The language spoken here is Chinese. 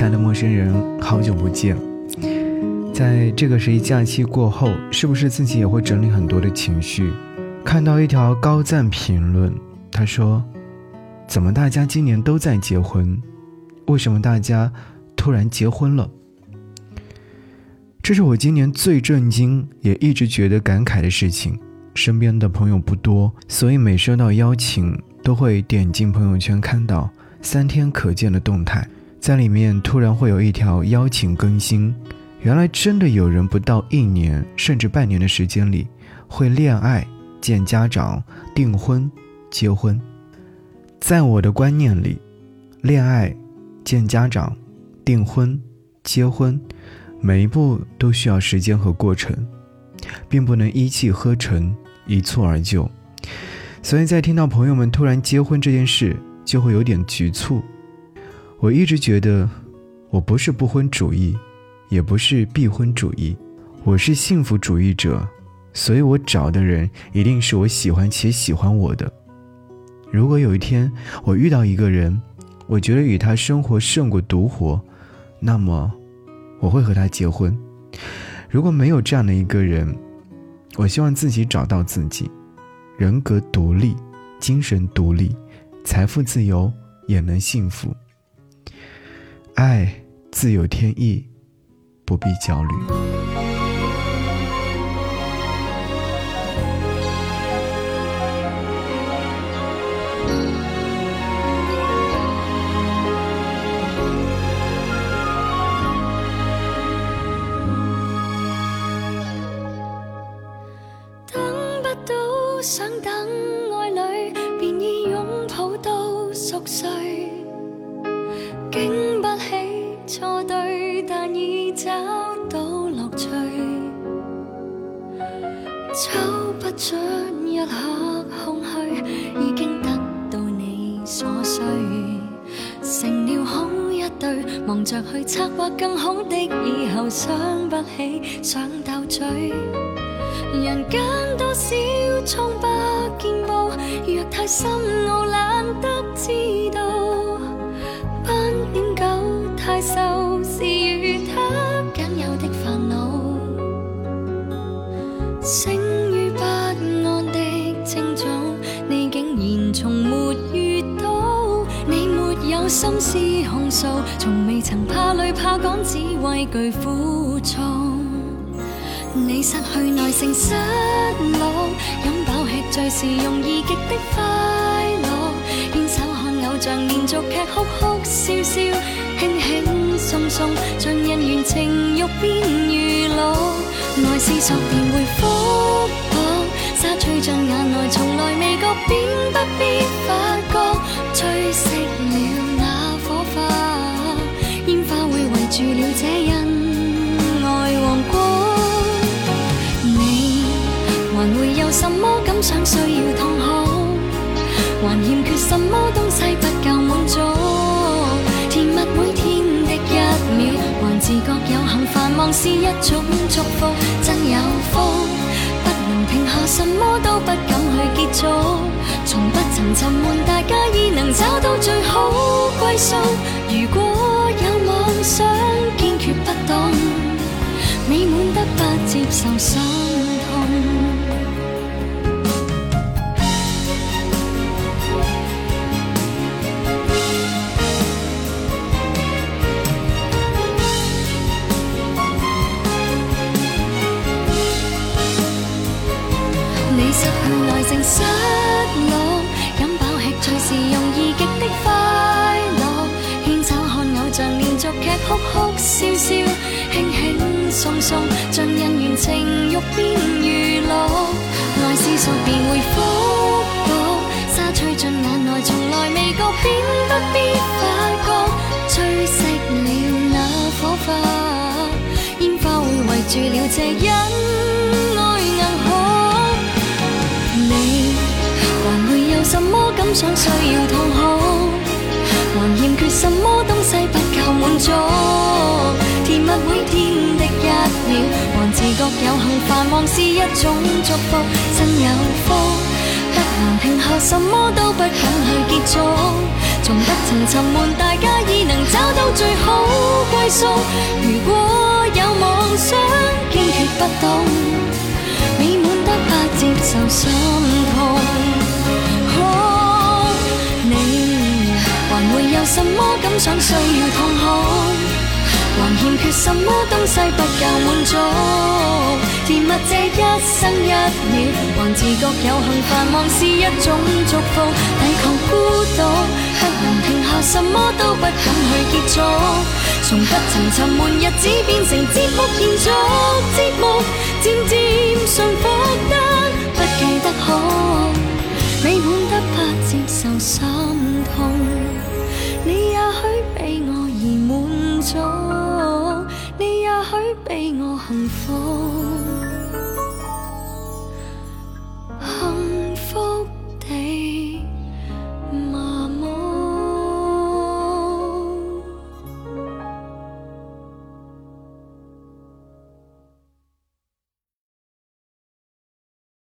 亲爱的陌生人，好久不见。在这个十一假期过后，是不是自己也会整理很多的情绪？看到一条高赞评论，他说：“怎么大家今年都在结婚？为什么大家突然结婚了？”这是我今年最震惊，也一直觉得感慨的事情。身边的朋友不多，所以每收到邀请，都会点进朋友圈看到三天可见的动态，在里面突然会有一条邀请更新。原来真的有人不到一年甚至半年的时间里，会恋爱、见家长、订婚、结婚。在我的观念里，恋爱、见家长、订婚、结婚，每一步都需要时间和过程，并不能一气呵成、一蹴而就。所以在听到朋友们突然结婚这件事，就会有点局促。我一直觉得，我不是不婚主义。也不是避婚主义，我是幸福主义者，所以我找的人一定是我喜欢且喜欢我的。如果有一天我遇到一个人，我觉得与他生活胜过独活，那么我会和他结婚。如果没有这样的一个人，我希望自己找到自己，人格独立，精神独立，财富自由，也能幸福。爱自有天意。不必焦虑。等不到，想等爱侣，便已拥抱到熟睡。抽不出一刻空虚，已经得到你所需。成了好一对，忙着去策划更好的以后，想不起想斗嘴。人间多少疮疤见报，若太深奥，懒得知道。心思控诉，从未曾怕累怕赶，只畏惧苦衷。你失去耐性，失落，饮饱吃醉是容易极的快乐。牵手看偶像连续剧，哭哭笑笑，轻轻松松，尽人缘情欲变娱乐。爱是索便会复薄，沙吹进眼内，从来未觉，便不必发觉，吹熄了住了这恩爱王国。你还会有什么感想需要痛哭？还欠缺什么东西不够满足？甜蜜每天的一秒，还自觉有幸繁忙是一种祝福，真有福。不能停下，什么都不敢去结束，从不曾沉闷，大家已能找到最好归宿。如果想，坚决不懂。美满得不接受吹进眼内，从来未觉，便不必发觉，吹熄了那火花，烟花会围住了这恩爱银河。你还会有什么感想？需要痛哭？还欠缺什么东西不够满足？甜蜜每天的一秒，还自觉有幸繁忙是一种祝福，真有福。不能停下，什么都不敢去结束，从不曾沉闷，大家已能找到最好归宿。如果有妄想，堅決不動，美滿得不接受心痛。哦，你還會有什麼感想需要痛哭？还欠缺什么东西不够满足？甜蜜这一生一秒，还自觉有幸繁忙是一种祝福。抵抗孤独，不能停下，什么都不敢去结束。从不曾沉闷日子变成節目